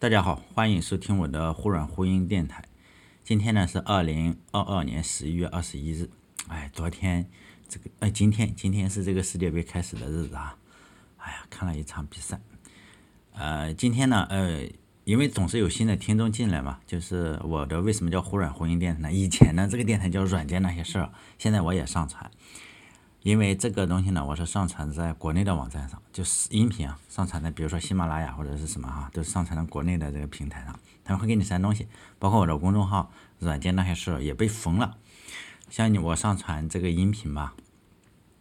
大家好，欢迎收听我的忽软忽硬电台。今天呢是二零二二年十一月二十一日。哎，昨天这个，哎，今天今天是这个世界杯开始的日子啊。哎呀，看了一场比赛。呃，今天呢，呃，因为总是有新的听众进来嘛，就是我的为什么叫忽软忽硬电台呢？以前呢，这个电台叫软件那些事儿，现在我也上传。因为这个东西呢，我是上传在国内的网站上，就是音频啊，上传在比如说喜马拉雅或者是什么哈，都上传到国内的这个平台上，他们会给你删东西，包括我的公众号软件那些事也被封了。像你我上传这个音频吧，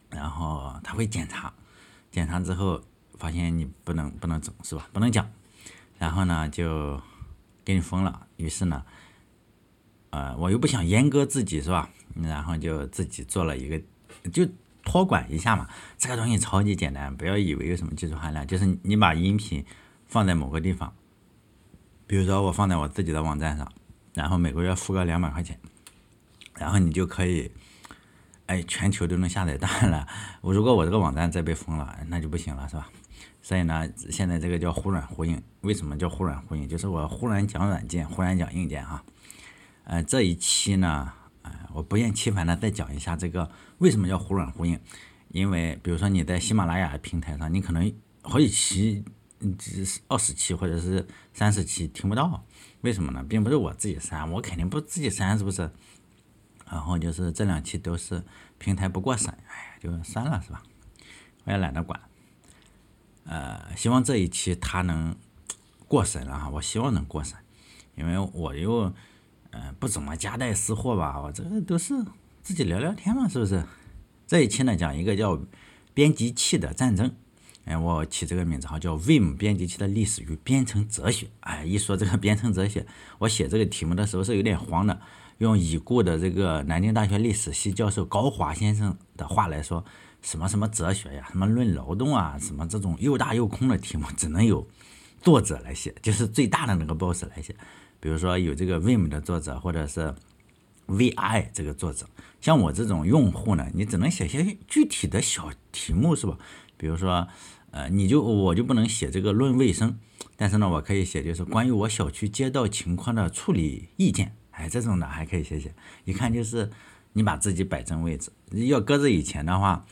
然后他会检查，检查之后发现你不能不能整是吧？不能讲，然后呢就给你封了。于是呢，呃，我又不想阉割自己是吧？然后就自己做了一个就。托管一下嘛，这个东西超级简单，不要以为有什么技术含量，就是你把音频放在某个地方，比如说我放在我自己的网站上，然后每个月付个两百块钱，然后你就可以，哎，全球都能下载。当然了，我如果我这个网站再被封了，那就不行了，是吧？所以呢，现在这个叫忽软忽硬。为什么叫忽软忽硬？就是我忽然讲软件，忽然讲硬件哈。呃，这一期呢。我不厌其烦的再讲一下这个为什么叫忽软忽硬，因为比如说你在喜马拉雅平台上，你可能好几期，嗯，二十期或者是三十期听不到，为什么呢？并不是我自己删，我肯定不自己删，是不是？然后就是这两期都是平台不过审，哎呀，就删了，是吧？我也懒得管。呃，希望这一期它能过审了哈，我希望能过审，因为我又。嗯，不怎么夹带私货吧？我这个都是自己聊聊天嘛，是不是？这一期呢，讲一个叫编辑器的战争。哎，我起这个名字哈，叫 Vim 编辑器的历史与编程哲学。哎，一说这个编程哲学，我写这个题目的时候是有点慌的。用已故的这个南京大学历史系教授高华先生的话来说，什么什么哲学呀，什么论劳动啊，什么这种又大又空的题目，只能有作者来写，就是最大的那个 boss 来写。比如说有这个 Vim 的作者，或者是 Vi 这个作者，像我这种用户呢，你只能写些具体的小题目，是吧？比如说，呃，你就我就不能写这个论卫生，但是呢，我可以写就是关于我小区街道情况的处理意见，哎，这种的还可以写写。一看就是你把自己摆正位置。要搁在以前的话，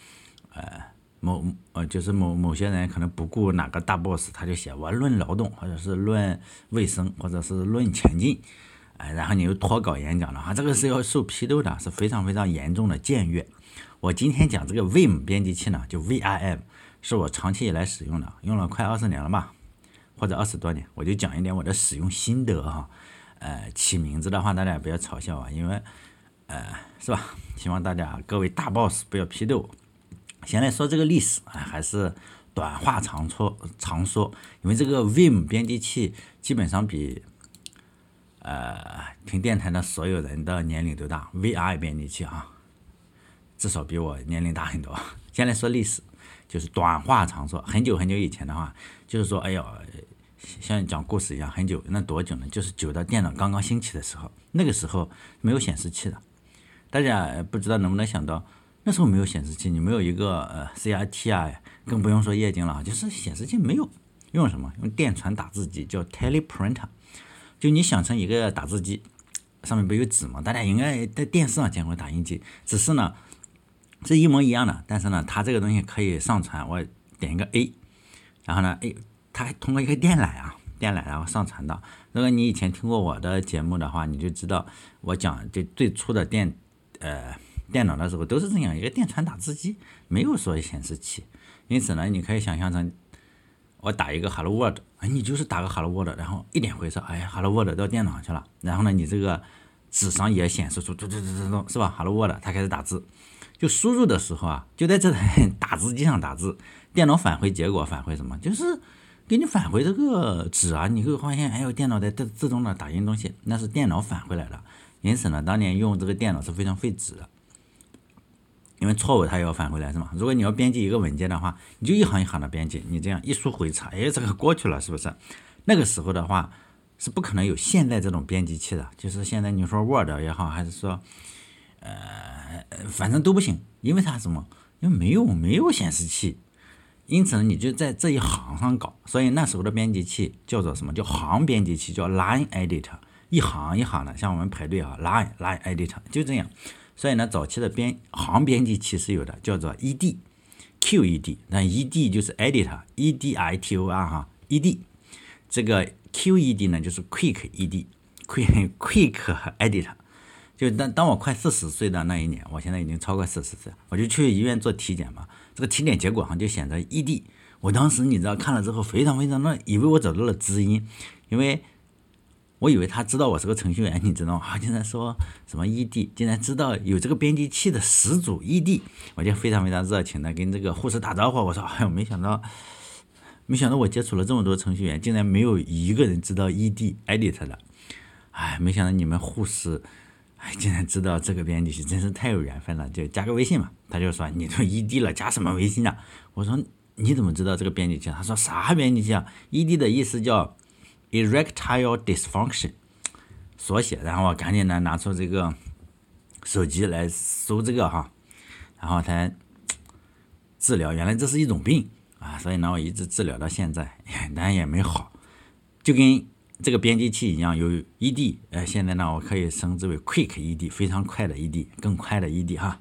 呃。某呃，就是某某些人可能不顾哪个大 boss，他就写我论劳动，或者是论卫生，或者是论前进，哎，然后你又脱稿演讲了哈，这个是要受批斗的，是非常非常严重的僭越。我今天讲这个 Vim 编辑器呢，就 Vim，是我长期以来使用的，用了快二十年了吧，或者二十多年，我就讲一点我的使用心得哈。呃，起名字的话，大家不要嘲笑啊，因为呃，是吧？希望大家各位大 boss 不要批斗。先来说这个历史啊，还是短话长说长说，因为这个 Vim 编辑器基本上比呃听电台的所有人的年龄都大，Vi 编辑器啊，至少比我年龄大很多。先来说历史，就是短话长说。很久很久以前的话，就是说，哎呦，像讲故事一样，很久那多久呢？就是久到电脑刚刚兴起的时候，那个时候没有显示器的，大家不知道能不能想到。那时候没有显示器，你没有一个呃 CRT 啊，更不用说液晶了，就是显示器没有，用什么？用电传打字机，叫 Teleprinter。就你想成一个打字机，上面不有纸吗？大家应该在电视上见过打印机，只是呢是一模一样的，但是呢它这个东西可以上传，我点一个 A，然后呢，哎，它还通过一个电缆啊，电缆然后上传到。如果你以前听过我的节目的话，你就知道我讲就最初的电呃。电脑的时候都是这样一个电传打字机，没有说显示器，因此呢，你可以想象成我打一个 Hello World，哎，你就是打个 Hello World，然后一点回车，哎，Hello World 到电脑上去了，然后呢，你这个纸上也显示出嘟嘟嘟嘟嘟，是吧？Hello World，它开始打字，就输入的时候啊，就在这台打字机上打字，电脑返回结果返回什么？就是给你返回这个纸啊，你会发现，哎呦，电脑在自自动的打印东西，那是电脑返回来的，因此呢，当年用这个电脑是非常费纸的。因为错误它也要返回来是吗？如果你要编辑一个文件的话，你就一行一行的编辑，你这样一输回查，哎，这个过去了是不是？那个时候的话是不可能有现在这种编辑器的，就是现在你说 Word 也好，还是说，呃，反正都不行，因为它什么？因为没有没有显示器，因此呢，你就在这一行上搞。所以那时候的编辑器叫做什么？叫行编辑器，叫 line editor，一行一行的，像我们排队啊，line line editor 就这样。所以呢，早期的编行编辑器是有的，叫做 ed，QED，那 ed 就是 editor，E-D-I-T-O-R 哈，ed，这个 QED 呢就是 quick ed，quick quick editor。就当当我快四十岁的那一年，我现在已经超过四十岁，我就去医院做体检嘛。这个体检结果上就显示 ED。我当时你知道看了之后非常非常的以为我找到了知音，因为我以为他知道我是个程序员，你知道吗？竟然说什么 ED，竟然知道有这个编辑器的始祖 ED，我就非常非常热情的跟这个护士打招呼。我说哎呦，没想到，没想到我接触了这么多程序员，竟然没有一个人知道 ED edit 的。哎，没想到你们护士。哎，竟然知道这个编辑器，真是太有缘分了！就加个微信嘛。他就说：“你都异地了，加什么微信啊？”我说：“你怎么知道这个编辑器？”他说：“啥编辑器啊？异地的意思叫 erectile dysfunction，缩写。”然后我赶紧呢拿出这个手机来搜这个哈，然后才治疗。原来这是一种病啊，所以呢，我一直治疗到现在，但也没好，就跟。这个编辑器一样有 ED，呃，现在呢，我可以称之为 Quick ED，非常快的 ED，更快的 ED 哈。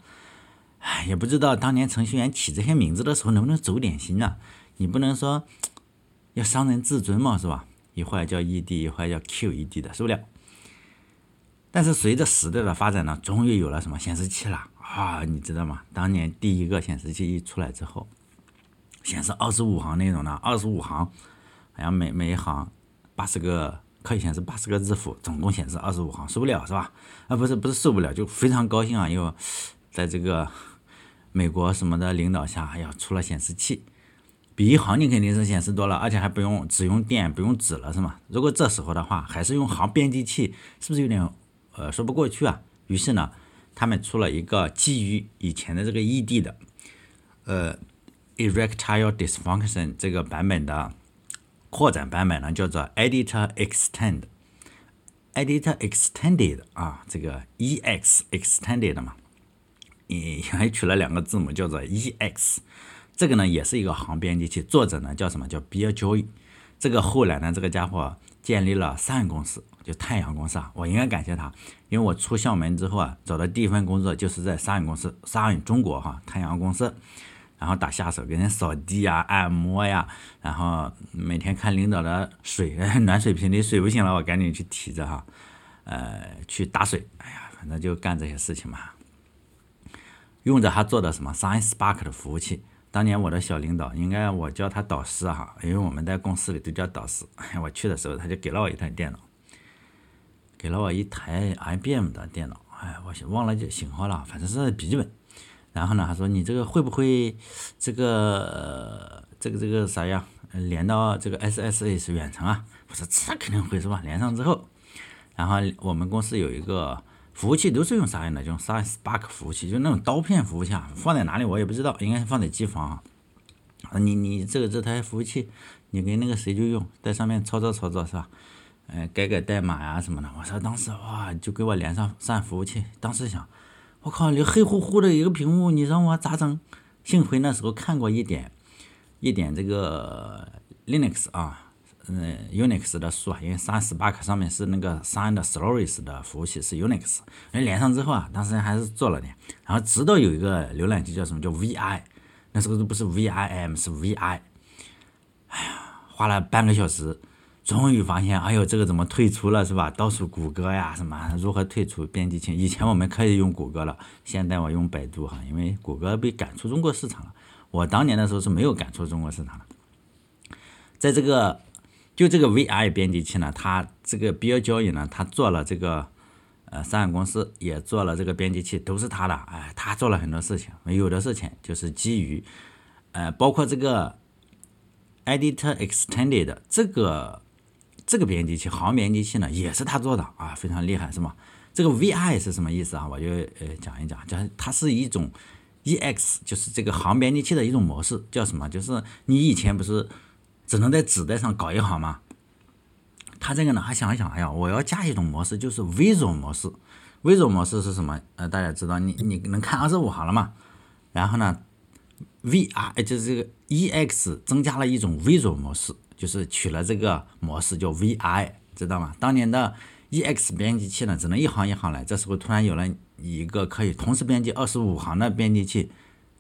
唉，也不知道当年程序员起这些名字的时候能不能走点心呢？你不能说要伤人自尊嘛，是吧？一会儿叫 ED，一会儿叫 QED 的，受不了。但是随着时代的发展呢，终于有了什么显示器了啊？你知道吗？当年第一个显示器一出来之后，显示二十五行内容的，二十五行，好像每每一行。八十个可以显示八十个字符，总共显示二十五行，受不了是吧？啊，不是不是受不了，就非常高兴啊！又在这个美国什么的领导下，哎呀，出了显示器，比一行你肯定是显示多了，而且还不用只用电，不用纸了，是吗？如果这时候的话还是用行编辑器，是不是有点呃说不过去啊？于是呢，他们出了一个基于以前的这个 ED 的呃 erectile dysfunction 这个版本的。扩展版本呢叫做 Editor Extend，Editor Extended 啊，这个 EX Extended 嘛，也还取了两个字母叫做 EX，这个呢也是一个行编辑器，作者呢叫什么叫 Bill Joy，这个后来呢这个家伙建立了 Sun 公司，就太阳公司啊，我应该感谢他，因为我出校门之后啊，找的第一份工作就是在 Sun 公司，Sun 中国哈太阳公司。然后打下手，给人扫地呀、按摩呀，然后每天看领导的水 暖水瓶里水不行了，我赶紧去提着哈，呃，去打水。哎呀，反正就干这些事情嘛。用着他做的什么 Science Spark 的服务器。当年我的小领导，应该我叫他导师哈，因为我们在公司里都叫导师。我去的时候，他就给了我一台电脑，给了我一台 IBM 的电脑。哎，我忘了就型号了，反正是笔记本。然后呢，他说你这个会不会这个这个这个啥呀？连到这个 SSH 远程啊？我说这肯定会是吧？连上之后，然后我们公司有一个服务器都是用啥样的？用 Spark 服务器，就那种刀片服务器，啊，放在哪里我也不知道，应该是放在机房啊。你你这个这台服务器，你跟那个谁就用，在上面操作操作是吧？嗯，改改代码呀什么的。我说当时哇，就给我连上上服务器，当时想。我靠！你黑乎乎的一个屏幕，你让我咋整？幸亏那时候看过一点，一点这个 Linux 啊，嗯，Unix 的书啊，因为 Sun Spark 上面是那个 Sun 的 Stories 的服务器是 Unix，哎，连上之后啊，当时还是做了点，然后直到有一个浏览器叫什么叫 VI，那时候都不是 VIM 是 VI，哎呀，花了半个小时。终于发现，哎呦，这个怎么退出了是吧？到处谷歌呀，什么如何退出编辑器？以前我们可以用谷歌了，现在我用百度哈，因为谷歌被赶出中国市场了。我当年的时候是没有赶出中国市场的。在这个就这个 VI 编辑器呢，它这个比尔交易呢，他做了这个呃三岸公司也做了这个编辑器，都是他的。哎，他做了很多事情，有的事情就是基于呃，包括这个 Editor Extended 这个。这个编辑器行编辑器呢，也是他做的啊，非常厉害，是吗？这个 VI 是什么意思啊？我就呃讲一讲，讲它是一种 EX，就是这个行编辑器的一种模式，叫什么？就是你以前不是只能在纸带上搞一行吗？他这个呢，还想一想，哎呀，我要加一种模式，就是 Visual 模式。Visual 模式是什么？呃，大家知道，你你能看二十五行了吗？然后呢 VR 就是这个 EX 增加了一种 Visual 模式，就是取了这个模式叫 VI，知道吗？当年的 EX 编辑器呢，只能一行一行来，这时候突然有了一个可以同时编辑二十五行的编辑器，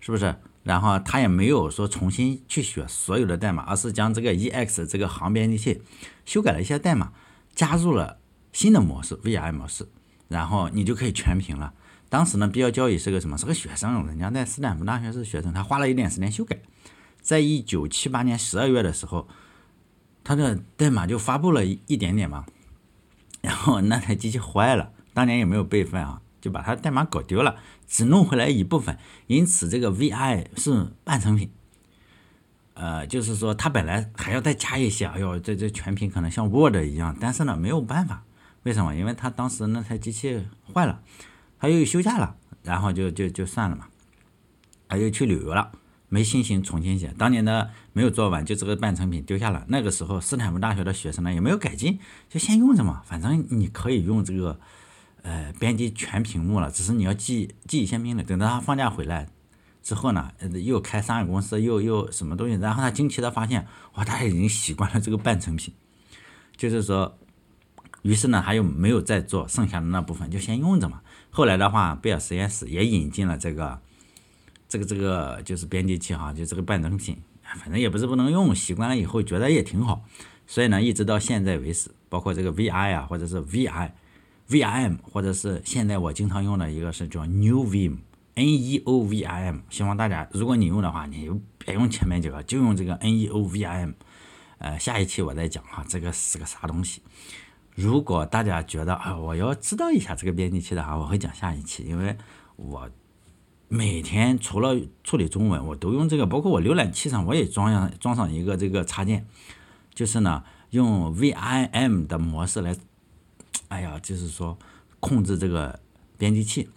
是不是？然后它也没有说重新去写所有的代码，而是将这个 EX 这个行编辑器修改了一些代码，加入了新的模式 VI 模式，然后你就可以全屏了。当时呢，比较交易是个什么？是个学生，人家在斯坦福大学是学生，他花了一点时间修改，在一九七八年十二月的时候，他的代码就发布了一点点嘛，然后那台机器坏了，当年也没有备份啊。就把它代码搞丢了，只弄回来一部分，因此这个 VI 是半成品。呃，就是说它本来还要再加一些，哎呦，这这全屏可能像 Word 一样，但是呢没有办法，为什么？因为他当时那台机器坏了，他又休假了，然后就就就算了嘛，他又去旅游了，没心情重新写，当年的没有做完，就这个半成品丢下了。那个时候斯坦福大学的学生呢也没有改进，就先用着嘛，反正你可以用这个。呃，编辑全屏幕了，只是你要记记一些命令。等到他放假回来之后呢，又开商业公司，又又什么东西，然后他惊奇的发现，哇，他已经习惯了这个半成品，就是说，于是呢，他又没有再做剩下的那部分，就先用着嘛。后来的话，贝尔实验室也引进了这个，这个这个就是编辑器哈，就这个半成品，反正也不是不能用，习惯了以后觉得也挺好，所以呢，一直到现在为止，包括这个 VI 啊，或者是 VI。Vim 或者是现在我经常用的一个是叫 New Vim，N E O V I M。希望大家如果你用的话，你别用前面几个，就用这个 N E O V I M。呃，下一期我再讲哈，这个是个啥东西。如果大家觉得啊，我要知道一下这个编辑器的话，我会讲下一期，因为我每天除了处理中文，我都用这个，包括我浏览器上我也装上装上一个这个插件，就是呢用 Vim 的模式来。哎呀，就是说控制这个编辑器，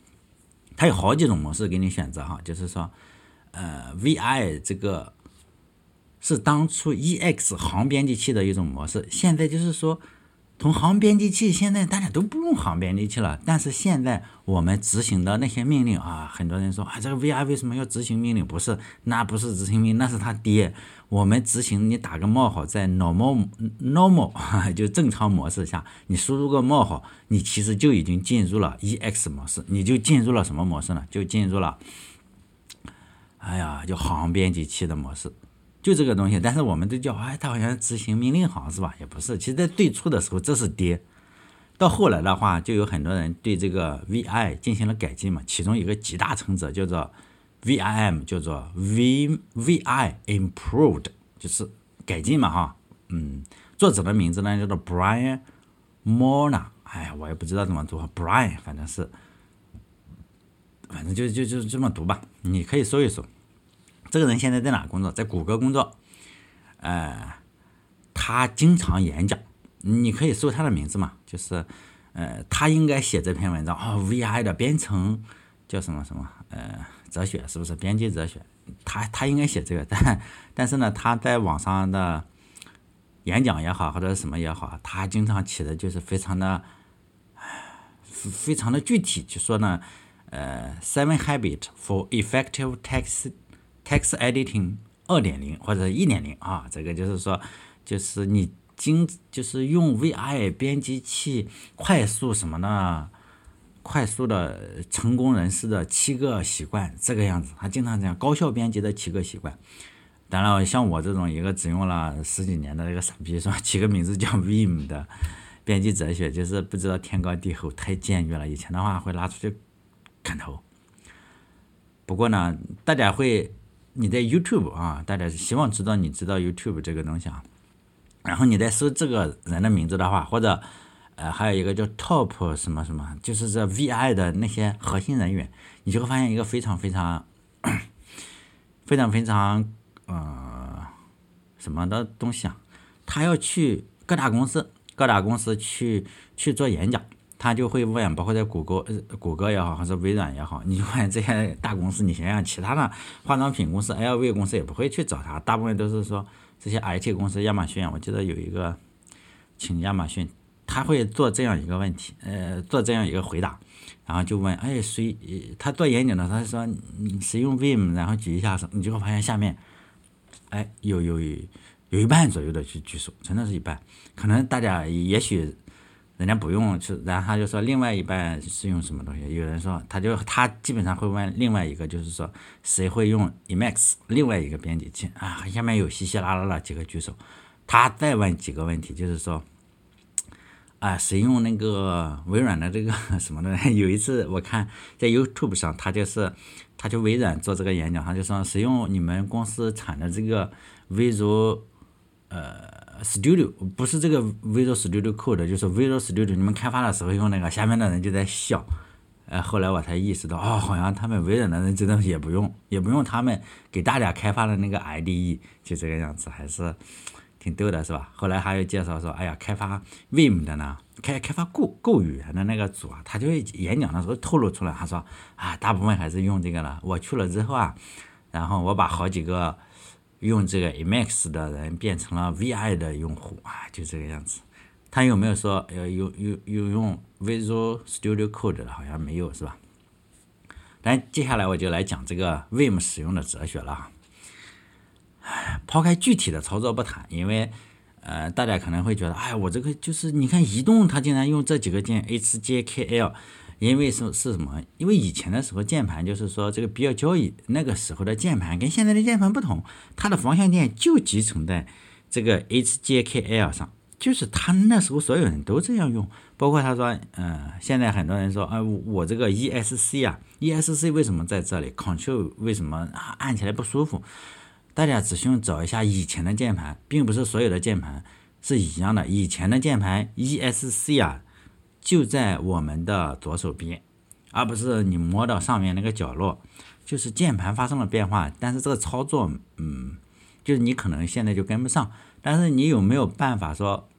它有好几种模式给你选择哈。就是说，呃，VI 这个是当初 EX 行编辑器的一种模式，现在就是说。同行编辑器现在大家都不用行编辑器了，但是现在我们执行的那些命令啊，很多人说啊，这个 VI 为什么要执行命令？不是，那不是执行命令，那是他爹。我们执行，你打个冒号，在 normal normal 就正常模式下，你输入个冒号，你其实就已经进入了 EX 模式，你就进入了什么模式呢？就进入了，哎呀，就行编辑器的模式。就这个东西，但是我们都叫哎，它好像执行命令行是吧？也不是，其实在最初的时候这是爹，到后来的话，就有很多人对这个 VI 进行了改进嘛。其中一个集大成者叫做 VIM，叫做 V VI Improved，就是改进嘛哈。嗯，作者的名字呢叫做 Brian Mona，哎呀，我也不知道怎么读，Brian 反正是，反正就就就这么读吧，你可以搜一搜。这个人现在在哪工作？在谷歌工作。呃，他经常演讲，你可以搜他的名字嘛，就是，呃，他应该写这篇文章啊，VI 的编程叫什么什么，呃，哲学是不是？编辑哲学，他他应该写这个，但但是呢，他在网上的演讲也好，或者什么也好，他经常起的就是非常的，非常的具体，就说呢，呃，Seven habit for Effective Text。Text Editing 二点零或者一点零啊，这个就是说，就是你经就是用 VI 编辑器快速什么呢？快速的成功人士的七个习惯，这个样子，他经常这样高效编辑的七个习惯。当然，像我这种一个只用了十几年的那个傻逼，是吧？起个名字叫 Vim 的编辑哲学，就是不知道天高地厚，太监狱了。以前的话会拉出去砍头。不过呢，大家会。你在 YouTube 啊，大家希望知道你知道 YouTube 这个东西啊，然后你在搜这个人的名字的话，或者呃还有一个叫 Top 什么什么，就是这 VI 的那些核心人员，你就会发现一个非常非常非常非常呃什么的东西啊，他要去各大公司，各大公司去去做演讲。他就会问，包括在谷歌、谷歌也好，还是微软也好，你就发现这些大公司，你想想，其他的化妆品公司、LV 公司也不会去找他，大部分都是说这些 IT 公司，亚马逊，我记得有一个请亚马逊他会做这样一个问题，呃，做这样一个回答，然后就问，哎，谁？他做演讲的，他说，谁用 Vim？然后举一下手，你就会发现下面，哎，有有有一半左右的去举手，真的是一半。可能大家也许人家不用，是，然后他就说另外一半是用什么东西？有人说，他就他基本上会问另外一个，就是说谁会用 Emacs 另外一个编辑器啊？下面有稀稀拉拉的几个举手，他再问几个问题，就是说。啊，使用那个微软的这个 什么的？有一次我看在 YouTube 上，他就是，他就微软做这个演讲，他就说使用你们公司产的这个 Visual 呃 Studio，不是这个 Visual Studio Code，就是 Visual Studio，你们开发的时候用那个，下面的人就在笑。呃，后来我才意识到，哦，好像他们微软的人真的也不用，也不用他们给大家开发的那个 IDE，就这个样子，还是。挺逗的是吧？后来还有介绍说，哎呀，开发 Vim 的呢，开开发 Go Go 语言的那个组啊，他就演讲的时候透露出来，他说啊，大部分还是用这个了。我去了之后啊，然后我把好几个用这个 Emacs 的人变成了 Vi 的用户啊，就这个样子。他有没有说要用用用用 Visual Studio Code 的？好像没有是吧？但接下来我就来讲这个 Vim 使用的哲学了。抛开具体的操作不谈，因为，呃，大家可能会觉得，哎，我这个就是你看移动，它竟然用这几个键 H J K L，因为是是什么？因为以前的时候键盘就是说这个比较交易，那个时候的键盘跟现在的键盘不同，它的方向键就集成在这个 H J K L 上，就是他那时候所有人都这样用，包括他说，嗯，现在很多人说，啊，我这个 E S C 啊，E S C 为什么在这里？Control 为什么按起来不舒服？大家只需要找一下以前的键盘，并不是所有的键盘是一样的。以前的键盘 E S C 啊，就在我们的左手边，而不是你摸到上面那个角落。就是键盘发生了变化，但是这个操作，嗯，就是你可能现在就跟不上。但是你有没有办法说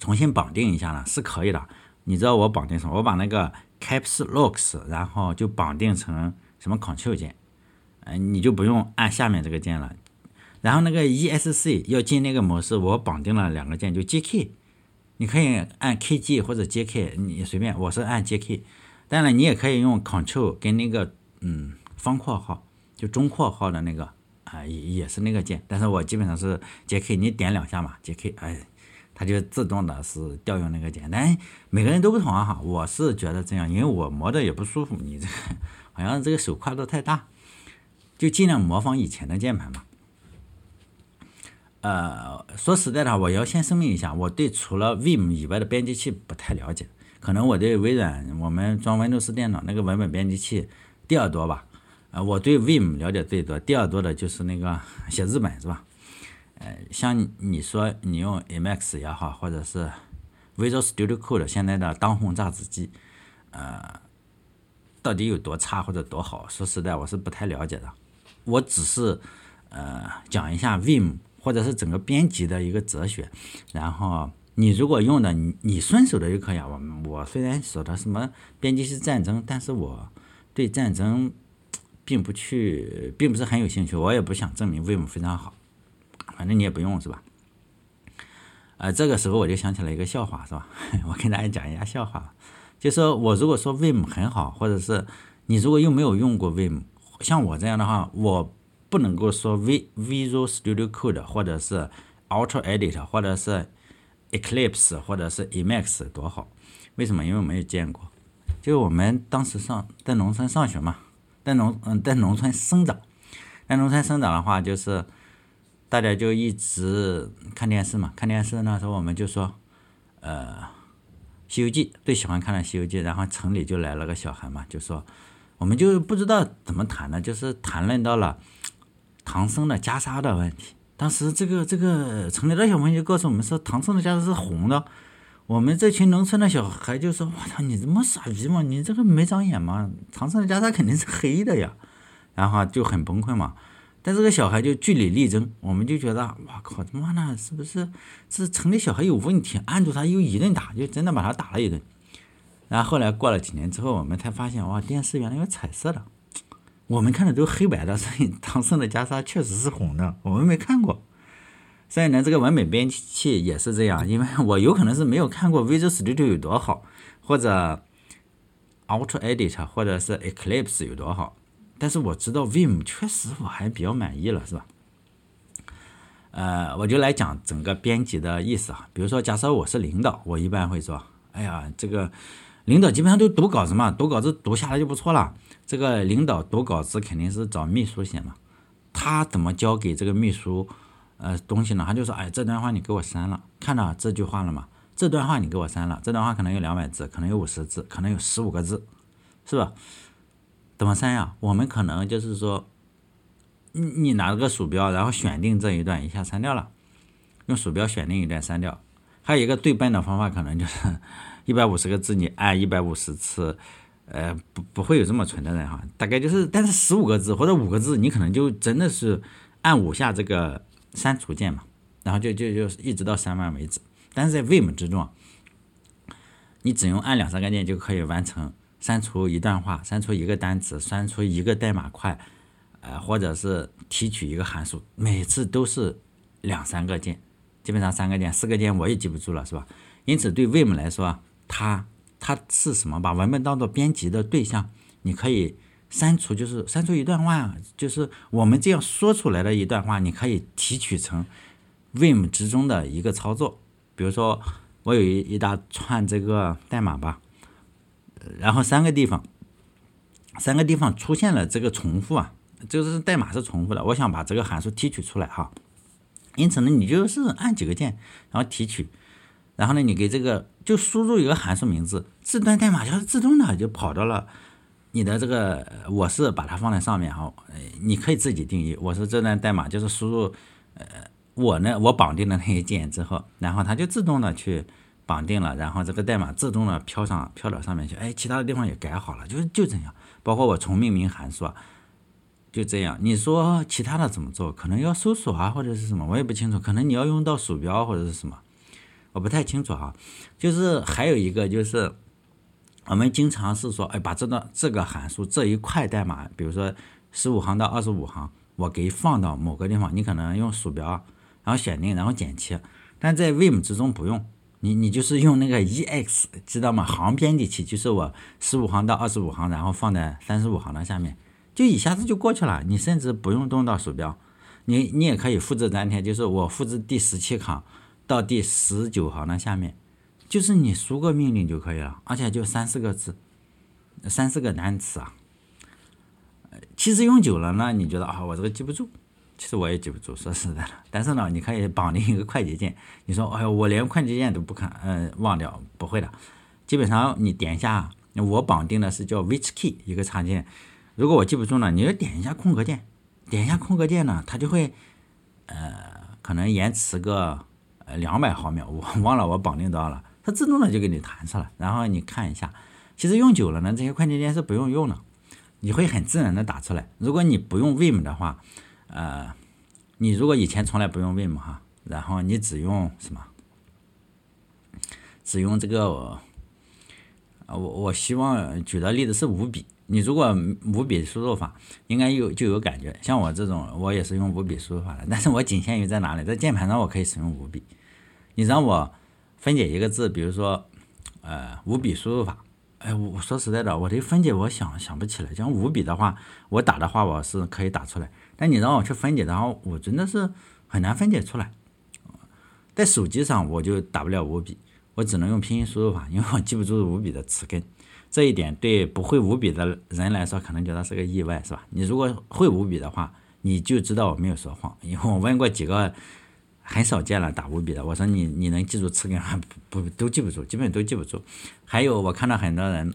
重新绑定一下呢？是可以的。你知道我绑定什么？我把那个 Caps Locks，然后就绑定成什么 Ctrl 键。嗯，你就不用按下面这个键了，然后那个 E S C 要进那个模式，我绑定了两个键，就 J K，你可以按 K G 或者 J K，你随便，我是按 J K，当然你也可以用 Control 跟那个嗯方括号，就中括号的那个啊也也是那个键，但是我基本上是 J K，你点两下嘛，J K，哎，它就自动的是调用那个键，但每个人都不同啊哈，我是觉得这样，因为我磨的也不舒服，你这个 好像这个手跨度太大。就尽量模仿以前的键盘嘛。呃，说实在的，我要先声明一下，我对除了 Vim 以外的编辑器不太了解。可能我对微软我们装 Windows 电脑那个文本编辑器第二多吧。呃，我对 Vim 了解最多，第二多的就是那个 写日本是吧？呃，像你说你用 Emacs 也好，或者是 Visual Studio Code 现在的当红榨汁机，呃，到底有多差或者多好？说实在，我是不太了解的。我只是，呃，讲一下 Vim 或者是整个编辑的一个哲学，然后你如果用的你你顺手的就可以啊。我我虽然说的什么编辑是战争，但是我对战争并不去，并不是很有兴趣。我也不想证明 Vim 非常好，反正你也不用是吧？呃，这个时候我就想起来一个笑话是吧？我跟大家讲一下笑话，就说我如果说 Vim 很好，或者是你如果又没有用过 Vim。像我这样的话，我不能够说 V Visual Studio Code 或者是 Ultra Edit 或者是 Eclipse 或者是 Emacs 多好，为什么？因为我没有见过。就我们当时上在农村上学嘛，在农嗯在农村生长，在农村生长的话，就是大家就一直看电视嘛，看电视那时候我们就说，呃，《西游记》最喜欢看的《西游记》，然后城里就来了个小孩嘛，就说。我们就不知道怎么谈了，就是谈论到了唐僧的袈裟的问题。当时这个这个城里的小朋友就告诉我们说，唐僧的袈裟是红的。我们这群农村的小孩就说：“我操，你这么傻逼吗？你这个没长眼吗？唐僧的袈裟肯定是黑的呀！”然后就很崩溃嘛。但这个小孩就据理力争，我们就觉得：“哇靠，他妈的，是不是是城里小孩有问题？”按住他又一顿打，就真的把他打了一顿。然后后来过了几年之后，我们才发现哇，电视原来有彩色的，我们看的都黑白的，所以唐僧的袈裟确实是红的，我们没看过。所以呢，这个文本编辑器也是这样，因为我有可能是没有看过 Visual Studio 有多好，或者 Auto Edit 或者是 Eclipse 有多好，但是我知道 Vim 确实我还比较满意了，是吧？呃，我就来讲整个编辑的意思啊。比如说，假设我是领导，我一般会说：“哎呀，这个领导基本上都读稿子嘛，读稿子读下来就不错了。这个领导读稿子肯定是找秘书写嘛，他怎么交给这个秘书呃东西呢？他就说：哎，这段话你给我删了，看到这句话了吗？这段话你给我删了，这段话可能有两百字，可能有五十字，可能有十五个字，是吧？怎么删呀？我们可能就是说。”你你拿了个鼠标，然后选定这一段，一下删掉了。用鼠标选定一段删掉。还有一个最笨的方法，可能就是一百五十个字，你按一百五十次，呃，不不会有这么蠢的人哈。大概就是，但是十五个字或者五个字，你可能就真的是按五下这个删除键嘛，然后就就就一直到删完为止。但是在 Vim 之中，你只用按两三个键就可以完成删除一段话、删除一个单词、删除一个代码块。呃，或者是提取一个函数，每次都是两三个键，基本上三个键、四个键我也记不住了，是吧？因此，对 Vim 来说，它它是什么？把文本当做编辑的对象，你可以删除，就是删除一段话，就是我们这样说出来的一段话，你可以提取成 Vim 之中的一个操作。比如说，我有一一大串这个代码吧，然后三个地方，三个地方出现了这个重复啊。就是代码是重复的，我想把这个函数提取出来哈，因此呢，你就是按几个键，然后提取，然后呢，你给这个就输入一个函数名字，这段代码就是自动的就跑到了你的这个，我是把它放在上面哈，你可以自己定义，我是这段代码就是输入，呃，我呢我绑定的那些键之后，然后它就自动的去绑定了，然后这个代码自动的飘上飘到上面去，哎，其他的地方也改好了，就就这样，包括我重命名函数。就这样，你说其他的怎么做？可能要搜索啊，或者是什么，我也不清楚。可能你要用到鼠标或者是什么，我不太清楚哈。就是还有一个就是，我们经常是说，哎，把这段这个函数这一块代码，比如说十五行到二十五行，我给放到某个地方，你可能用鼠标，然后选定，然后剪切。但在 Vim 之中不用，你你就是用那个 EX，知道吗？行编辑器就是我十五行到二十五行，然后放在三十五行的下面。就一下子就过去了，你甚至不用动到鼠标，你你也可以复制粘贴，就是我复制第十七行到第十九行的下面，就是你输个命令就可以了，而且就三四个字，三四个单词啊。其实用久了呢，你觉得啊，我这个记不住，其实我也记不住，说实在的。但是呢，你可以绑定一个快捷键，你说哎呦，我连快捷键都不看，嗯，忘掉不会的。基本上你点一下，我绑定的是叫 Which Key 一个插件。如果我记不住呢，你就点一下空格键，点一下空格键呢，它就会，呃，可能延迟个两百毫秒，我忘了我绑定多少了，它自动的就给你弹出来，然后你看一下，其实用久了呢，这些快捷键是不用用的，你会很自然的打出来。如果你不用 Vim 的话，呃，你如果以前从来不用 Vim 哈，然后你只用什么，只用这个，我我希望举的例子是五笔。你如果五笔输入法，应该有就有感觉。像我这种，我也是用五笔输入法的，但是我仅限于在哪里，在键盘上我可以使用五笔。你让我分解一个字，比如说，呃，五笔输入法，哎，我说实在的，我这分解我想想不起来。像五笔的话，我打的话我是可以打出来，但你让我去分解，然后我真的是很难分解出来。在手机上我就打不了五笔，我只能用拼音输入法，因为我记不住五笔的词根。这一点对不会五笔的人来说，可能觉得是个意外，是吧？你如果会五笔的话，你就知道我没有说谎，因为我问过几个很少见了打五笔的，我说你你能记住词根 吗？不不都记不住，基本都记不住。还有我看到很多人，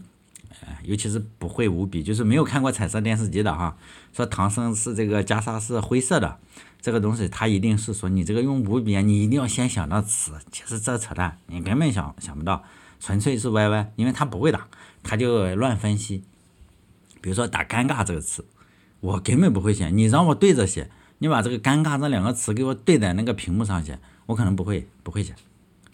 呃，尤其是不会五笔，就是没有看过彩色电视机的哈，说唐僧是这个袈裟是灰色的，这个东西他一定是说你这个用五笔，你一定要先想到词，其实这扯淡，你根本想想不到，纯粹是歪歪，因为他不会打。他就乱分析，比如说打“尴尬”这个词，我根本不会写。你让我对着写，你把这个“尴尬”这两个词给我对在那个屏幕上写，我可能不会，不会写。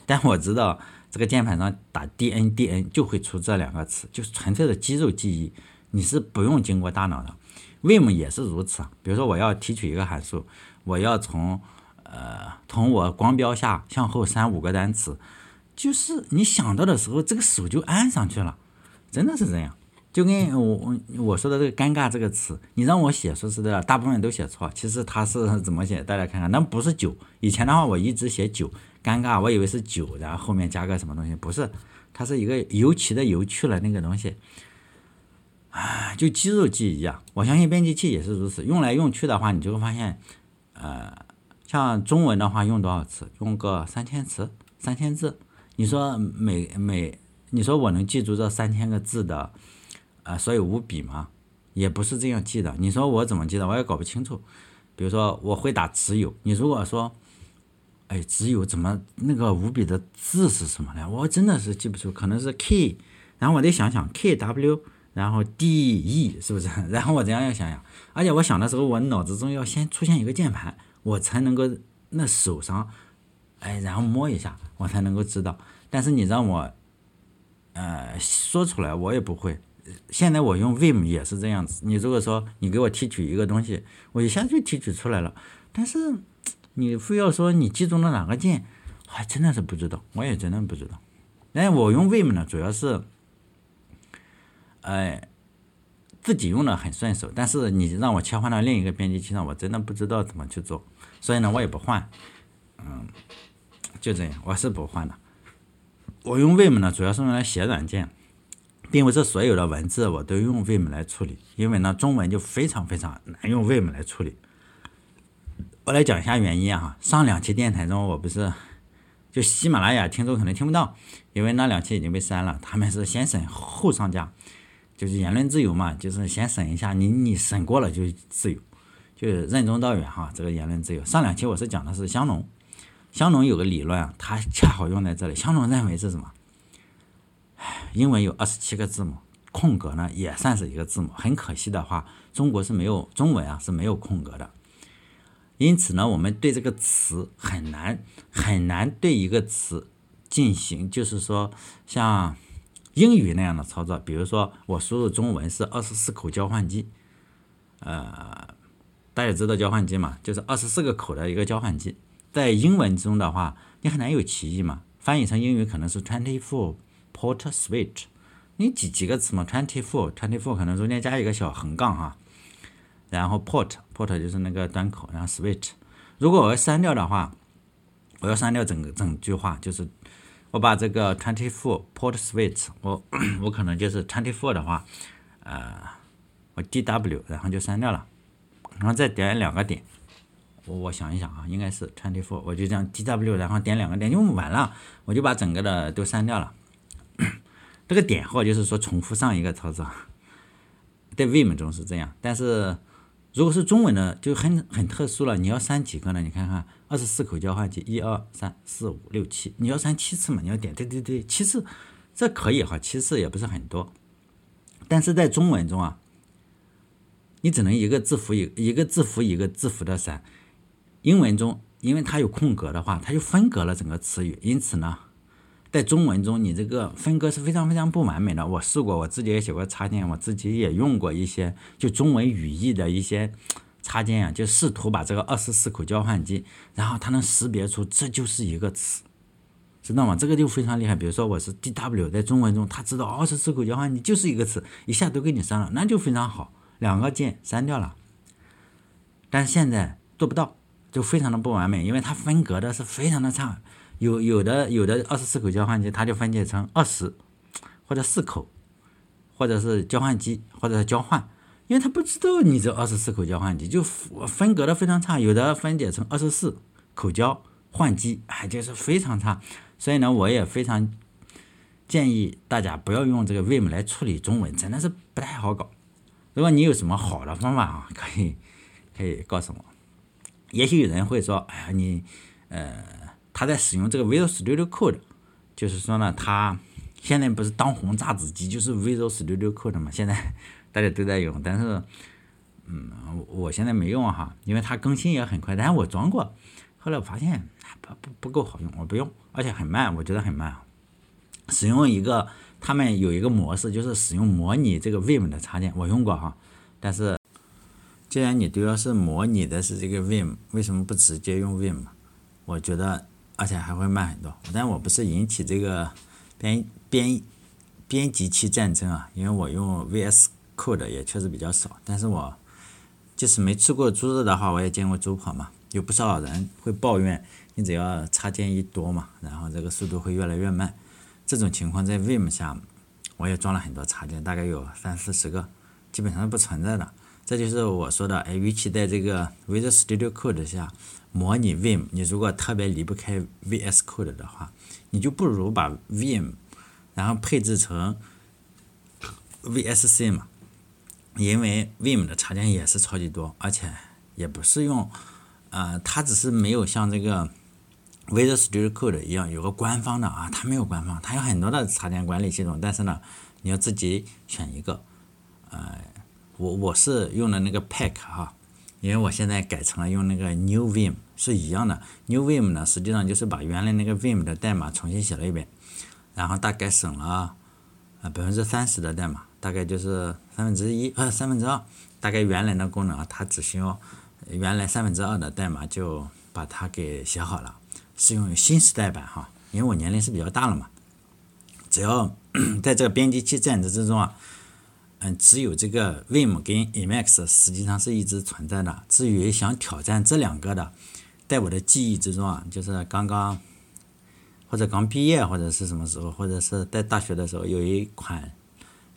但我知道这个键盘上打 “d n d n” 就会出这两个词，就是纯粹的肌肉记忆，你是不用经过大脑的。Vim 也是如此啊。比如说我要提取一个函数，我要从呃，从我光标下向后删五个单词，就是你想到的时候，这个手就按上去了，真的是这样。就跟我我我说的这个“尴尬”这个词，你让我写，说实在的，大部分都写错。其实它是怎么写？大家看看，那不是酒。以前的话，我一直写酒，尴尬，我以为是酒，然后后面加个什么东西，不是，它是一个尤其的油去了那个东西。啊，就肌肉记忆啊！我相信编辑器也是如此。用来用去的话，你就会发现，呃，像中文的话，用多少词？用个三千词，三千字。你说每每，你说我能记住这三千个字的？啊，所以五笔嘛，也不是这样记的。你说我怎么记的，我也搞不清楚。比如说，我会打只有，你如果说，哎，只有怎么那个五笔的字是什么呢？我真的是记不出，可能是 K，然后我得想想 K W，然后 D E 是不是？然后我这样要想想，而且我想的时候，我脑子中要先出现一个键盘，我才能够那手上，哎，然后摸一下，我才能够知道。但是你让我，呃，说出来，我也不会。现在我用 Vim 也是这样子。你如果说你给我提取一个东西，我一下就提取出来了。但是 你非要说你记住了哪个键，还真的是不知道。我也真的不知道。哎，我用 Vim 呢，主要是，哎，自己用的很顺手。但是你让我切换到另一个编辑器上，我真的不知道怎么去做。所以呢，我也不换。嗯，就这样，我是不换的。我用 Vim 呢，主要是用来写软件。并不是所有的文字我都用 Vim 来处理，因为呢，中文就非常非常难用 Vim 来处理。我来讲一下原因啊。上两期电台中，我不是就喜马拉雅听众可能听不到，因为那两期已经被删了。他们是先审后上架，就是言论自由嘛，就是先审一下，你你审过了就自由，就是任重道远哈。这个言论自由，上两期我是讲的是香农，香农有个理论啊，它恰好用在这里。香农认为是什么？英文有二十七个字母，空格呢也算是一个字母。很可惜的话，中国是没有中文啊是没有空格的。因此呢，我们对这个词很难很难对一个词进行，就是说像英语那样的操作。比如说我输入中文是二十四口交换机，呃，大家知道交换机嘛，就是二十四个口的一个交换机。在英文中的话，你很难有歧义嘛，翻译成英语可能是 twenty four。Port switch，你几几个词嘛？Twenty four，twenty four 可能中间加一个小横杠哈，然后 port，port 就是那个端口，然后 switch。如果我要删掉的话，我要删掉整个整句话，就是我把这个 twenty four port switch，我 我可能就是 twenty four 的话，呃，我 D W，然后就删掉了，然后再点两个点，我我想一想啊，应该是 twenty four，我就这样 D W，然后点两个点就完了，我就把整个的都删掉了。这个点号就是说重复上一个操作，在 Vim 中是这样，但是如果是中文的就很很特殊了。你要删几个呢？你看看二十四口交换机，一二三四五六七，你要删七次嘛？你要点对对对，七次这可以哈，七次也不是很多。但是在中文中啊，你只能一个字符一一个字符一个字符的删。英文中因为它有空格的话，它就分隔了整个词语，因此呢。在中文中，你这个分割是非常非常不完美的。我试过，我自己也写过插件，我自己也用过一些就中文语义的一些插件啊，就试图把这个二十四口交换机，然后它能识别出这就是一个词，知道吗？这个就非常厉害。比如说我是 D W，在中文中，它知道二十四口交换机就是一个词，一下都给你删了，那就非常好，两个键删掉了。但现在做不到，就非常的不完美，因为它分隔的是非常的差。有有的有的二十四口交换机，它就分解成二十或者四口，或者是交换机或者是交换，因为它不知道你这二十四口交换机就分隔的非常差，有的分解成二十四口交换机，哎，就是非常差。所以呢，我也非常建议大家不要用这个 Vim 来处理中文，真的是不太好搞。如果你有什么好的方法啊，可以可以告诉我。也许有人会说，哎呀，你呃。他在使用这个 Visual Studio Code，就是说呢，他现在不是当红榨汁机，就是 Visual Studio Code 嘛，现在 大家都在用。但是，嗯，我现在没用哈，因为它更新也很快。但是我装过，后来我发现不不不够好用，我不用，而且很慢，我觉得很慢。使用一个，他们有一个模式，就是使用模拟这个 Vim 的插件，我用过哈。但是，既然你都要是模拟的是这个 Vim，为什么不直接用 Vim？我觉得而且还会慢很多。但我不是引起这个编编编辑器战争啊，因为我用 VS Code 也确实比较少。但是我就是没吃过猪肉的话，我也见过猪跑嘛。有不少人会抱怨，你只要插件一多嘛，然后这个速度会越来越慢。这种情况在 Vim 下，我也装了很多插件，大概有三四十个，基本上不存在的。这就是我说的，哎，与其在这个 Visual Studio Code 下模拟 Vim，你如果特别离不开 VS Code 的话，你就不如把 Vim 然后配置成 VSC 嘛，因为 Vim 的插件也是超级多，而且也不是用，呃，它只是没有像这个。Visual Studio Code 一样有个官方的啊，它没有官方，它有很多的插件管理系统，但是呢，你要自己选一个。呃，我我是用的那个 Pack 哈，因为我现在改成了用那个 New Vim 是一样的。New Vim 呢，实际上就是把原来那个 Vim 的代码重新写了一遍，然后大概省了呃百分之三十的代码，大概就是三分之一呃三分之二，大概原来的功能啊，它只需要原来三分之二的代码就把它给写好了。是用于新时代版哈，因为我年龄是比较大了嘛。只要 在这个编辑器战争之中啊，嗯，只有这个 Vim 跟 Emacs 实际上是一直存在的。至于想挑战这两个的，在我的记忆之中啊，就是刚刚或者刚毕业或者是什么时候，或者是在大学的时候，有一款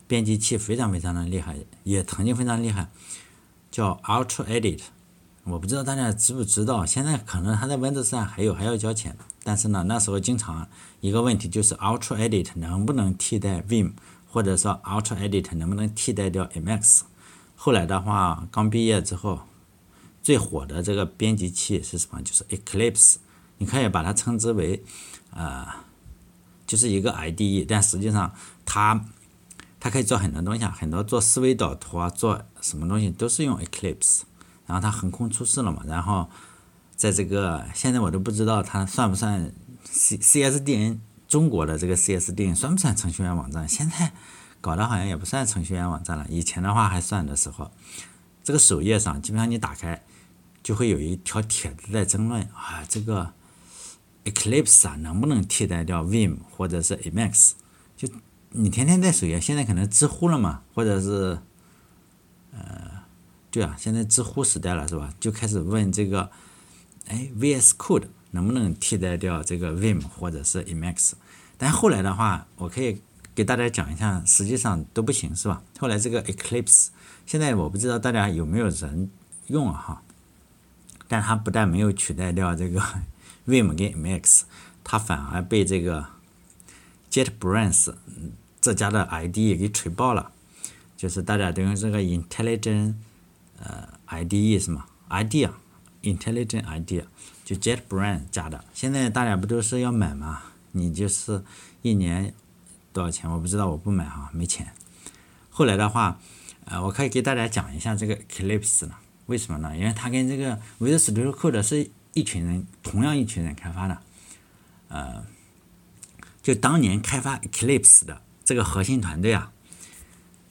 编辑器非常非常的厉害，也曾经非常厉害，叫 Ultra Edit。我不知道大家知不知道，现在可能它在 Windows 上还有还要交钱，但是呢，那时候经常一个问题就是 Ultra Edit 能不能替代 Vim，或者说 Ultra Edit 能不能替代掉 Emacs。后来的话，刚毕业之后，最火的这个编辑器是什么？就是 Eclipse，你可以把它称之为，呃，就是一个 IDE，但实际上它它可以做很多东西啊，很多做思维导图啊，做什么东西都是用 Eclipse。然后它横空出世了嘛，然后在这个现在我都不知道它算不算 C C S D N 中国的这个 C S D N 算不算程序员网站？现在搞得好像也不算程序员网站了。以前的话还算的时候，这个首页上基本上你打开就会有一条帖子在争论啊，这个 Eclipse 啊能不能替代掉 Vim 或者是 Emacs？就你天天在首页，现在可能知乎了嘛，或者是呃。对啊，现在知乎时代了是吧？就开始问这个，哎，VS Code 能不能替代掉这个 Vim 或者是 Emacs？但后来的话，我可以给大家讲一下，实际上都不行是吧？后来这个 Eclipse，现在我不知道大家有没有人用哈，但它不但没有取代掉这个 Vim 跟 Max，它反而被这个 JetBrains 这家的 IDE 给锤爆了，就是大家都用这个 Intelligent。呃，IDE 是吗？IDEA，Intelligent IDEA，就 JetBrains 加的。现在大家不都是要买吗？你就是一年多少钱？我不知道，我不买哈，没钱。后来的话，呃，我可以给大家讲一下这个 Eclipse 呢？为什么呢？因为它跟这个 Visual Studio Code 是一群人，同样一群人开发的。呃，就当年开发 Eclipse 的这个核心团队啊，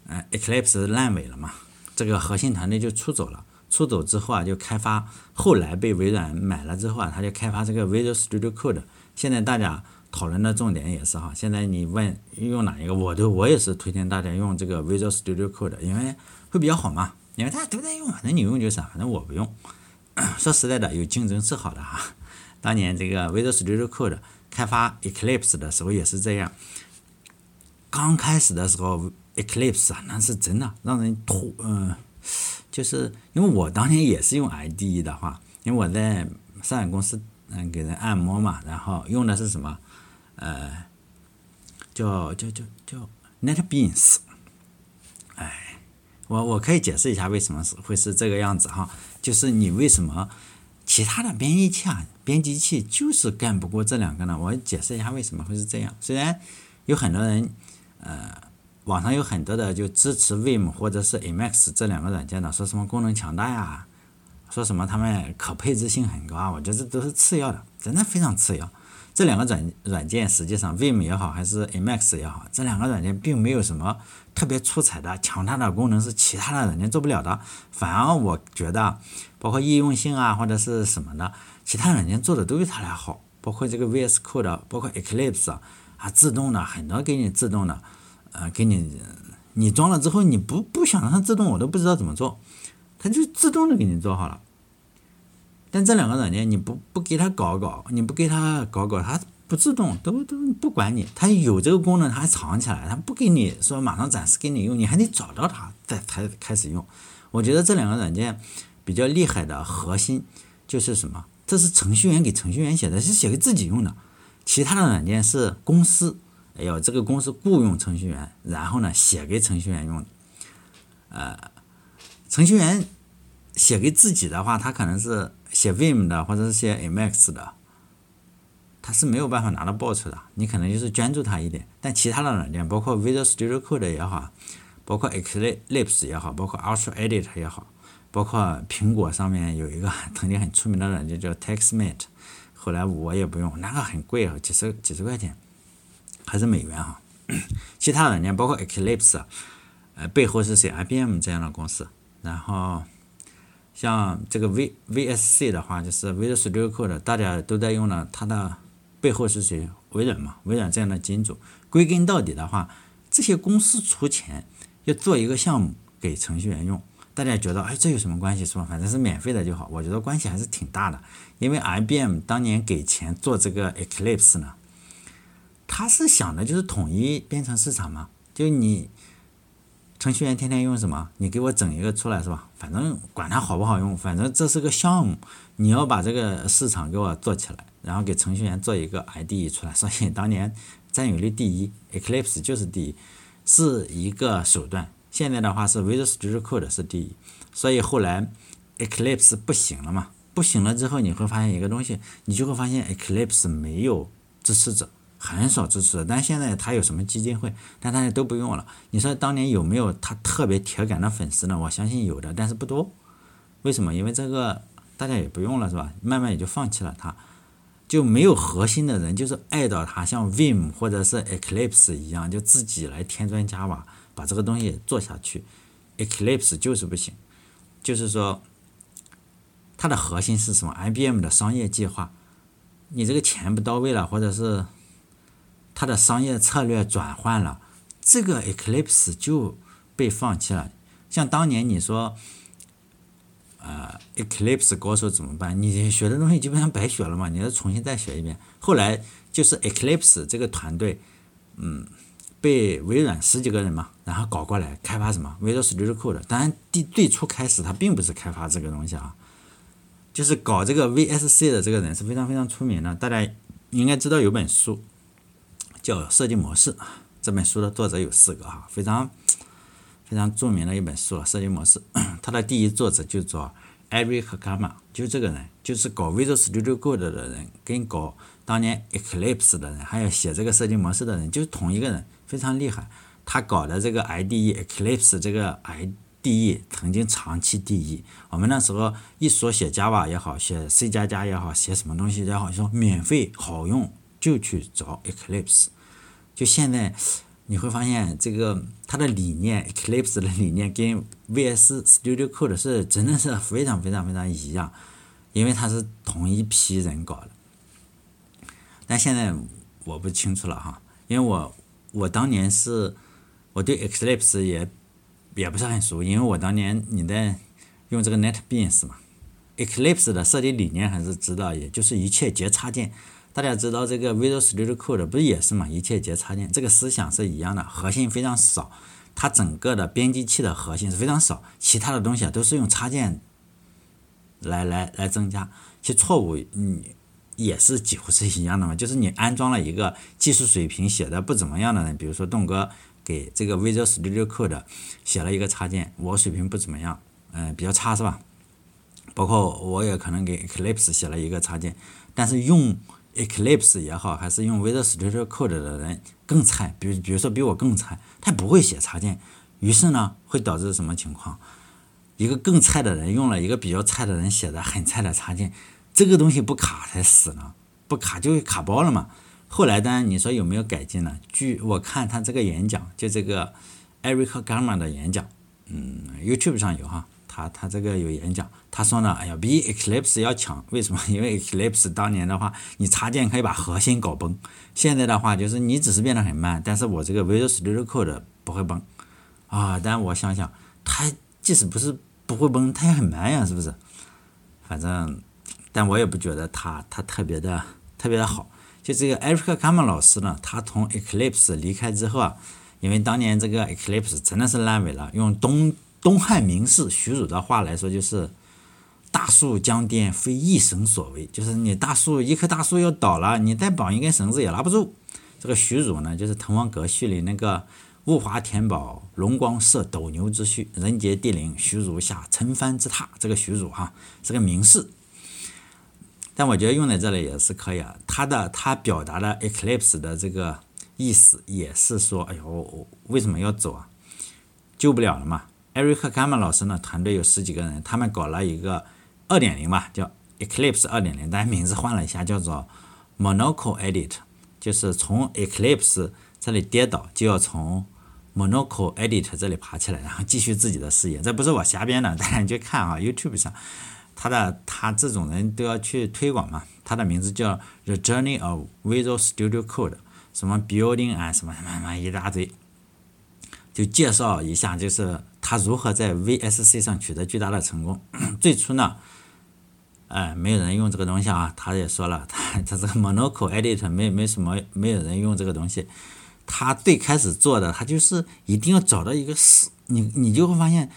呃，Eclipse 烂尾了嘛？这个核心团队就出走了，出走之后啊，就开发，后来被微软买了之后啊，他就开发这个 Visual Studio Code。现在大家讨论的重点也是哈，现在你问用哪一个，我都我也是推荐大家用这个 Visual Studio Code，因为会比较好嘛，因为大家都在用，反正你用就是，反正我不用。说实在的，有竞争是好的哈。当年这个 Visual Studio Code 开发 Eclipse 的时候也是这样，刚开始的时候。Eclipse 啊，那是真的让人吐，嗯，就是因为我当年也是用 IDE 的话，因为我在上海公司嗯给人按摩嘛，然后用的是什么，呃，叫叫叫叫 NetBeans，哎，我我可以解释一下为什么是会是这个样子哈，就是你为什么其他的编译器啊、编辑器就是干不过这两个呢？我解释一下为什么会是这样，虽然有很多人，呃。网上有很多的就支持 Vim 或者是 Emacs 这两个软件的，说什么功能强大呀，说什么他们可配置性很高啊，我觉得这都是次要的，真的非常次要。这两个软软件实际上 Vim 也好还是 Emacs 也好，这两个软件并没有什么特别出彩的强大的功能是其他的软件做不了的，反而我觉得包括易用性啊或者是什么的，其他软件做的都比它来好，包括这个 VS Code，包括 Eclipse 啊，自动的很多给你自动的，呃，给你你装了之后你不不想让它自动，我都不知道怎么做，它就自动的给你做好了。但这两个软件你不不给它搞搞，你不给它搞搞，它不自动，都都不管你。它有这个功能，它还藏起来，它不给你说马上展示给你用，你还得找到它再才开始用。我觉得这两个软件比较厉害的核心就是什么？这是程序员给程序员写的，是写给自己用的。其他的软件是公司，哎呦，这个公司雇佣程序员，然后呢写给程序员用的。呃，程序员写给自己的话，他可能是。写 Vim 的或者是写 Emacs 的，他是没有办法拿到报酬的。你可能就是捐助他一点，但其他的软件，包括 Visual Studio Code 也好，包括 Eclipse 也好，包括 Ultra Edit 也好，包括苹果上面有一个 曾经很出名的软件叫 TextMate，后来我也不用，那个很贵，几十几十块钱，还是美元哈。其他软件包括 Eclipse，呃，背后是写 IBM 这样的公司，然后。像这个 V VSC 的话，就是 Visual Studio Code，大家都在用的，它的背后是谁？微软嘛，微软这样的金主。归根到底的话，这些公司出钱要做一个项目给程序员用，大家觉得哎，这有什么关系是吧？反正是免费的就好。我觉得关系还是挺大的，因为 IBM 当年给钱做这个 Eclipse 呢，他是想的就是统一编程市场嘛，就你。程序员天天用什么？你给我整一个出来是吧？反正管它好不好用，反正这是个项目，你要把这个市场给我做起来，然后给程序员做一个 IDE 出来。所以当年占有率第一，Eclipse 就是第一，是一个手段。现在的话是 Visual Studio Code 是第一，所以后来 Eclipse 不行了嘛？不行了之后，你会发现一个东西，你就会发现 Eclipse 没有支持者。很少支持，但现在他有什么基金会，但大家都不用了。你说当年有没有他特别铁杆的粉丝呢？我相信有的，但是不多。为什么？因为这个大家也不用了，是吧？慢慢也就放弃了，他就没有核心的人，就是爱到他像 Vim 或者是 Eclipse 一样，就自己来添砖加瓦，把这个东西做下去。Eclipse 就是不行，就是说它的核心是什么？IBM 的商业计划，你这个钱不到位了，或者是。它的商业策略转换了，这个 Eclipse 就被放弃了。像当年你说，呃，Eclipse 高手怎么办？你学的东西基本上白学了嘛，你要重新再学一遍。后来就是 Eclipse 这个团队，嗯，被微软十几个人嘛，然后搞过来开发什么 Visual Studio Code。当然，第最初开始他并不是开发这个东西啊，就是搞这个 VSC 的这个人是非常非常出名的，大家应该知道有本书。叫设计模式，这本书的作者有四个哈，非常非常著名的一本书了。设计模式，它的第一作者就叫 Eric g a m a 就这个人，就是搞 Visual Studio go 的人，跟搞当年 Eclipse 的人，还有写这个设计模式的人，就是同一个人，非常厉害。他搞的这个 IDE Eclipse 这个 IDE 曾经长期第一。我们那时候一说写 Java 也好，写 C 加加也好，写什么东西也好，说免费好用。就去找 Eclipse，就现在你会发现这个它的理念，Eclipse 的理念跟 VS Studio Code 是真的是非常非常非常一样，因为它是同一批人搞的。但现在我不清楚了哈，因为我我当年是我对 Eclipse 也也不是很熟，因为我当年你在用这个 NetBeans 嘛，Eclipse 的设计理念还是知道，也就是一切皆插件。大家知道这个 Visual Studio Code 不是也是嘛？一切皆插件，这个思想是一样的，核心非常少。它整个的编辑器的核心是非常少，其他的东西啊都是用插件来来来增加。其实错误嗯也是几乎是一样的嘛，就是你安装了一个技术水平写的不怎么样的人，比如说栋哥给这个 Visual Studio Code 写了一个插件，我水平不怎么样，嗯比较差是吧？包括我也可能给 Eclipse 写了一个插件，但是用 Eclipse 也好，还是用 Visual Studio Code 的人更菜，比比如说比我更菜，他不会写插件，于是呢会导致什么情况？一个更菜的人用了一个比较菜的人写的很菜的插件，这个东西不卡才死呢，不卡就会卡包了嘛。后来当然你说有没有改进呢？据我看他这个演讲，就这个 Eric Gamma 的演讲，嗯，YouTube 上有哈。他他这个有演讲，他说呢，哎呀，比 Eclipse 要强，为什么？因为 Eclipse 当年的话，你插件可以把核心搞崩，现在的话就是你只是变得很慢，但是我这个 Visual Studio Code 不会崩啊。但我想想，它即使不是不会崩，它也很慢呀，是不是？反正，但我也不觉得它它特别的特别的好。就这个 Eric k a m a 老师呢，他从 Eclipse 离开之后啊，因为当年这个 Eclipse 真的是烂尾了，用东东汉名士徐汝的话来说，就是“大树将颠，非一绳所为”，就是你大树一棵大树要倒了，你再绑一根绳子也拉不住。这个徐汝呢，就是《滕王阁序》里那个“物华天宝，龙光射斗牛之序，人杰地灵，徐孺下陈蕃之榻”。这个徐汝哈是个名士。但我觉得用在这里也是可以啊。他的他表达的 Eclipse 的这个意思也是说，哎呦，为什么要走啊？救不了了嘛。Eric k a m a 老师呢，团队有十几个人，他们搞了一个二点零吧，叫 Eclipse 二点零，但名字换了一下，叫做 Monaco Edit，就是从 Eclipse 这里跌倒，就要从 Monaco Edit 这里爬起来，然后继续自己的事业。这不是我瞎编的，大家去看啊，YouTube 上。他的他这种人都要去推广嘛，他的名字叫 The Journey of Visual Studio Code，什么 Building 啊，什么什么什么一大堆，就介绍一下，就是他如何在 VSC 上取得巨大的成功。最初呢，哎，没有人用这个东西啊，他也说了，他 他这个 Monaco Edit 没没什么，没有人用这个东西。他最开始做的，他就是一定要找到一个死，你你就会发现。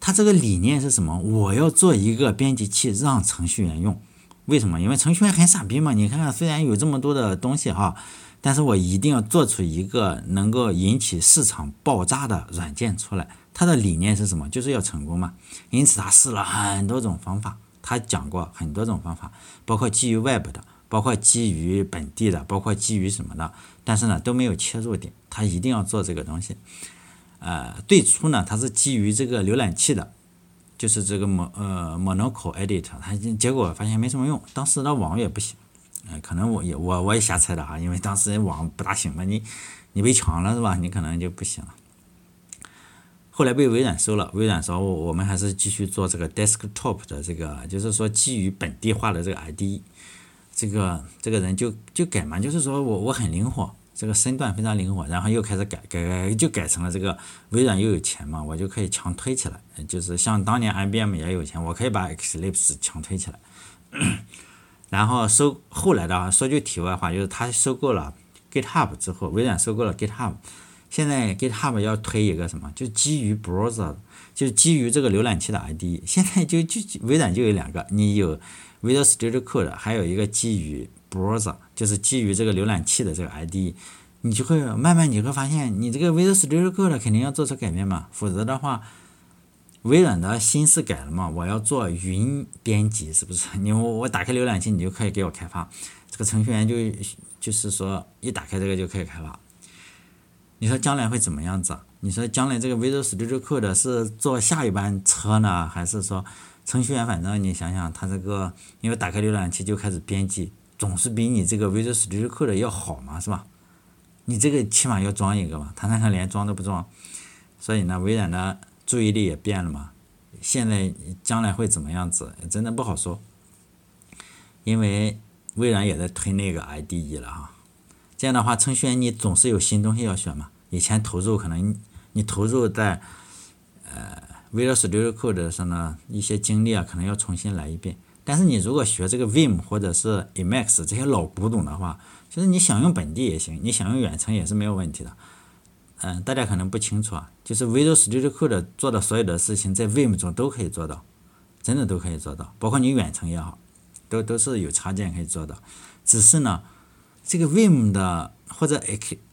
他这个理念是什么？我要做一个编辑器让程序员用，为什么？因为程序员很傻逼嘛。你看看，虽然有这么多的东西哈，但是我一定要做出一个能够引起市场爆炸的软件出来。他的理念是什么？就是要成功嘛。因此他试了很多种方法，他讲过很多种方法，包括基于 Web 的，包括基于本地的，包括基于什么的，但是呢都没有切入点。他一定要做这个东西。呃，最初呢，它是基于这个浏览器的，就是这个 Mon 呃 Monaco Edit，它结果发现没什么用，当时的网也不行，呃，可能我也我我也瞎猜的哈，因为当时网不大行嘛，你你被抢了是吧？你可能就不行了。后来被微软收了，微软说我们还是继续做这个 Desktop 的这个，就是说基于本地化的这个 IDE，这个这个人就就改嘛，就是说我我很灵活。这个身段非常灵活，然后又开始改改改，就改成了这个微软又有钱嘛，我就可以强推起来。就是像当年 IBM 也有钱，我可以把 Eclipse 强推起来。然后收后来的话，说句题外话，就是他收购了 GitHub 之后，微软收购了 GitHub，现在 GitHub 要推一个什么？就基于 Browser，就基于这个浏览器的 ID。现在就就微软就有两个，你有 Visual Studio Code，还有一个基于。browser 就是基于这个浏览器的这个 ID，你就会慢慢你会发现，你这个 Visual Studio Code 肯定要做出改变嘛，否则的话，微软的心思改了嘛，我要做云编辑，是不是？你我我打开浏览器，你就可以给我开发，这个程序员就就是说一打开这个就可以开发。你说将来会怎么样子？你说将来这个 Visual Studio Code 是坐下一班车呢，还是说程序员反正你想想，他这个因为打开浏览器就开始编辑。总是比你这个 Visual Studio Code 要好嘛，是吧？你这个起码要装一个嘛，他那个连装都不装，所以呢，微软的注意力也变了嘛。现在将来会怎么样子，真的不好说。因为微软也在推那个 IDE 了哈，这样的话，程序员你总是有新东西要学嘛。以前投入可能你投入在呃 Visual Studio Code 上的一些精力啊，可能要重新来一遍。但是你如果学这个 Vim 或者是 Emacs 这些老古董的话，其实你想用本地也行，你想用远程也是没有问题的。嗯，大家可能不清楚啊，就是 Visual Studio Code 做的所有的事情，在 Vim 中都可以做到，真的都可以做到，包括你远程也好，都都是有插件可以做到。只是呢，这个 Vim 的或者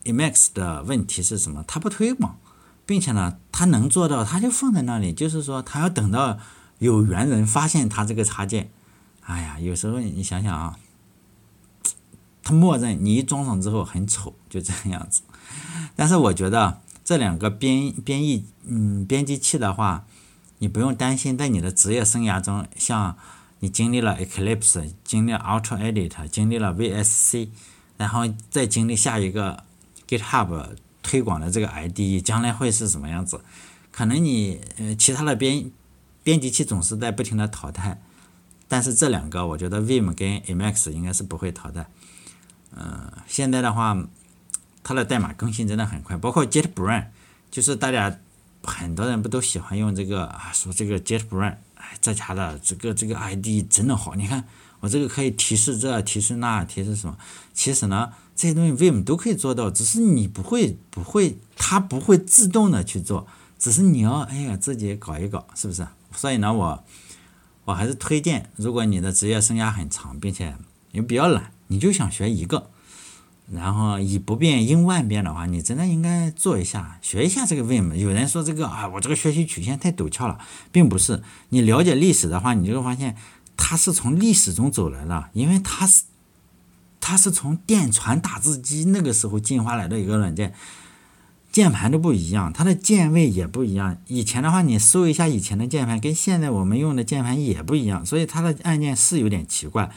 Emacs 的问题是什么？它不推广，并且呢，它能做到，它就放在那里，就是说它要等到有缘人发现它这个插件。哎呀，有时候你想想啊，它默认你一装上之后很丑，就这样子。但是我觉得这两个编编译嗯编辑器的话，你不用担心，在你的职业生涯中，像你经历了 Eclipse，经历了 Ultra Edit，经历了 VSC，然后再经历下一个 GitHub 推广的这个 IDE，将来会是什么样子？可能你呃其他的编编辑器总是在不停的淘汰，但是这两个我觉得 Vim 跟 Emacs 应该是不会淘汰。嗯，现在的话，它的代码更新真的很快，包括 JetBrains，就是大家很多人不都喜欢用这个啊，说这个 JetBrains，哎，这家的这个这个 ID 真的好，你看我这个可以提示这提示那提示什么，其实呢这些东西 Vim 都可以做到，只是你不会不会，它不会自动的去做，只是你要哎呀自己搞一搞，是不是？所以呢，我我还是推荐，如果你的职业生涯很长，并且你比较懒。你就想学一个，然后以不变应万变的话，你真的应该做一下，学一下这个 Vim。有人说这个啊，我这个学习曲线太陡峭了，并不是。你了解历史的话，你就会发现它是从历史中走来的，因为它是它是从电传打字机那个时候进化来的一个软件，键盘都不一样，它的键位也不一样。以前的话，你搜一下以前的键盘，跟现在我们用的键盘也不一样，所以它的按键是有点奇怪。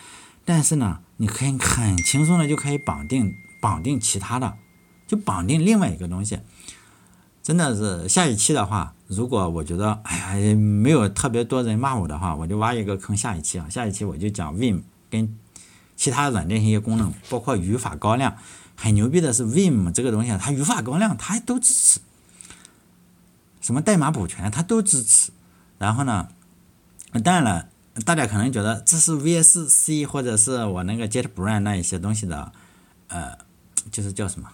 但是呢，你可以很轻松的就可以绑定绑定其他的，就绑定另外一个东西。真的是下一期的话，如果我觉得哎呀没有特别多人骂我的话，我就挖一个坑。下一期啊，下一期我就讲 Vim 跟其他软件一些功能，包括语法高亮。很牛逼的是 Vim 这个东西，它语法高亮它都支持，什么代码补全它都支持。然后呢，当然了。大家可能觉得这是 VS C 或者是我那个 JetBrains 那一些东西的，呃，就是叫什么